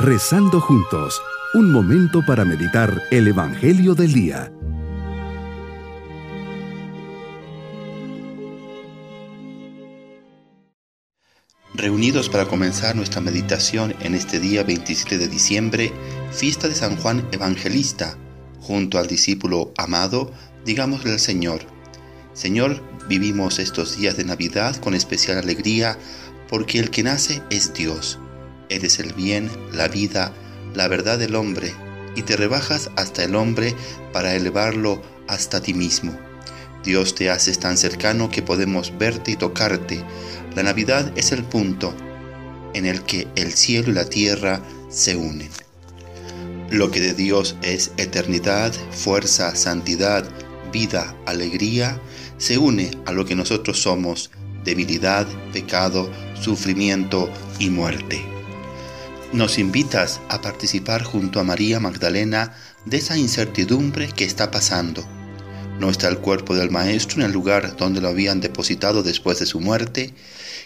Rezando juntos, un momento para meditar el Evangelio del Día. Reunidos para comenzar nuestra meditación en este día 27 de diciembre, fiesta de San Juan Evangelista, junto al discípulo amado, digámosle al Señor, Señor, vivimos estos días de Navidad con especial alegría porque el que nace es Dios Eres el bien, la vida, la verdad del hombre, y te rebajas hasta el hombre para elevarlo hasta ti mismo. Dios te haces tan cercano que podemos verte y tocarte. La Navidad es el punto en el que el cielo y la tierra se unen. Lo que de Dios es eternidad, fuerza, santidad, vida, alegría, se une a lo que nosotros somos, debilidad, pecado, sufrimiento y muerte nos invitas a participar junto a María Magdalena de esa incertidumbre que está pasando. No está el cuerpo del Maestro en el lugar donde lo habían depositado después de su muerte.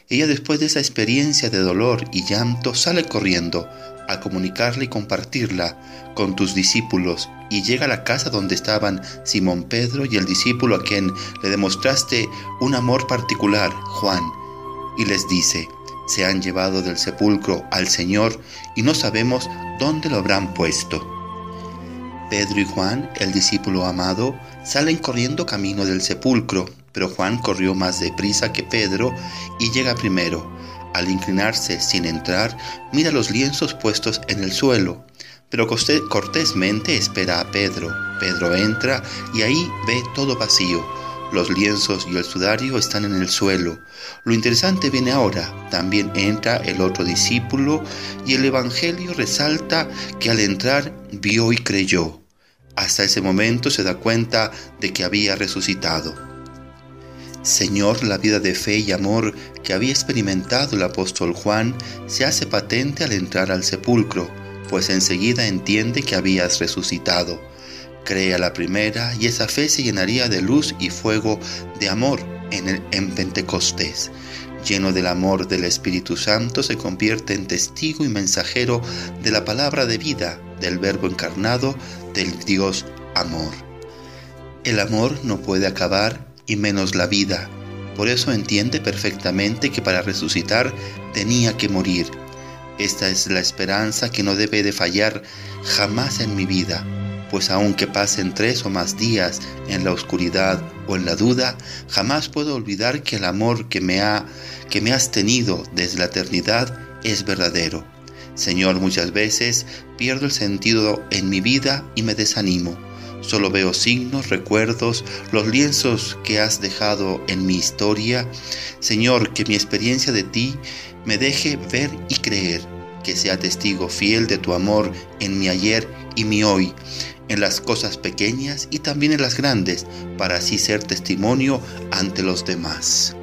Ella después de esa experiencia de dolor y llanto sale corriendo a comunicarla y compartirla con tus discípulos y llega a la casa donde estaban Simón Pedro y el discípulo a quien le demostraste un amor particular, Juan, y les dice, se han llevado del sepulcro al Señor y no sabemos dónde lo habrán puesto. Pedro y Juan, el discípulo amado, salen corriendo camino del sepulcro, pero Juan corrió más deprisa que Pedro y llega primero. Al inclinarse sin entrar, mira los lienzos puestos en el suelo, pero cortésmente espera a Pedro. Pedro entra y ahí ve todo vacío los lienzos y el sudario están en el suelo. Lo interesante viene ahora. También entra el otro discípulo y el Evangelio resalta que al entrar vio y creyó. Hasta ese momento se da cuenta de que había resucitado. Señor, la vida de fe y amor que había experimentado el apóstol Juan se hace patente al entrar al sepulcro, pues enseguida entiende que habías resucitado crea la primera y esa fe se llenaría de luz y fuego de amor en, el, en Pentecostés. Lleno del amor del Espíritu Santo, se convierte en testigo y mensajero de la palabra de vida, del Verbo encarnado, del Dios amor. El amor no puede acabar y menos la vida. Por eso entiende perfectamente que para resucitar tenía que morir. Esta es la esperanza que no debe de fallar jamás en mi vida pues aunque pasen tres o más días en la oscuridad o en la duda, jamás puedo olvidar que el amor que me, ha, que me has tenido desde la eternidad es verdadero. Señor, muchas veces pierdo el sentido en mi vida y me desanimo. Solo veo signos, recuerdos, los lienzos que has dejado en mi historia. Señor, que mi experiencia de ti me deje ver y creer, que sea testigo fiel de tu amor en mi ayer y mi hoy, en las cosas pequeñas y también en las grandes, para así ser testimonio ante los demás.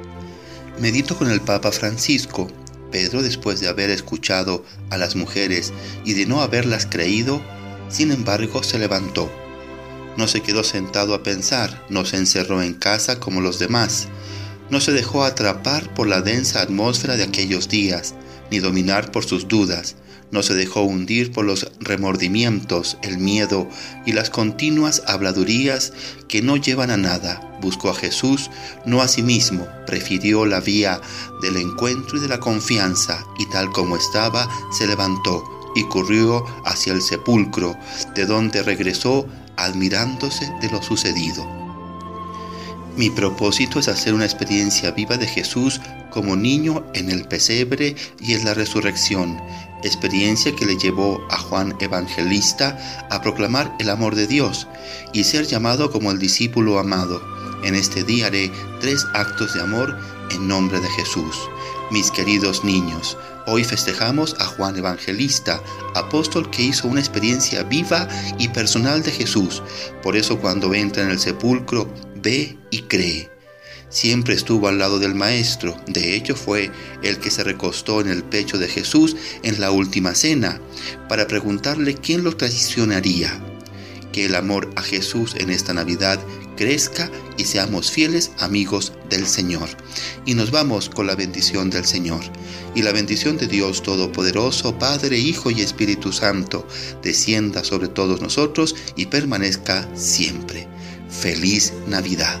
Medito con el Papa Francisco. Pedro, después de haber escuchado a las mujeres y de no haberlas creído, sin embargo se levantó. No se quedó sentado a pensar, no se encerró en casa como los demás, no se dejó atrapar por la densa atmósfera de aquellos días, ni dominar por sus dudas, no se dejó hundir por los remordimientos, el miedo y las continuas habladurías que no llevan a nada. Buscó a Jesús, no a sí mismo, prefirió la vía del encuentro y de la confianza, y tal como estaba, se levantó y corrió hacia el sepulcro, de donde regresó admirándose de lo sucedido. Mi propósito es hacer una experiencia viva de Jesús como niño en el pesebre y en la resurrección, experiencia que le llevó a Juan Evangelista a proclamar el amor de Dios y ser llamado como el discípulo amado. En este día haré tres actos de amor en nombre de Jesús. Mis queridos niños, hoy festejamos a Juan Evangelista, apóstol que hizo una experiencia viva y personal de Jesús. Por eso cuando entra en el sepulcro, ve y cree siempre estuvo al lado del Maestro. De hecho, fue el que se recostó en el pecho de Jesús en la última cena para preguntarle quién lo traicionaría. Que el amor a Jesús en esta Navidad crezca y seamos fieles amigos del Señor. Y nos vamos con la bendición del Señor. Y la bendición de Dios Todopoderoso, Padre, Hijo y Espíritu Santo, descienda sobre todos nosotros y permanezca siempre. Feliz Navidad.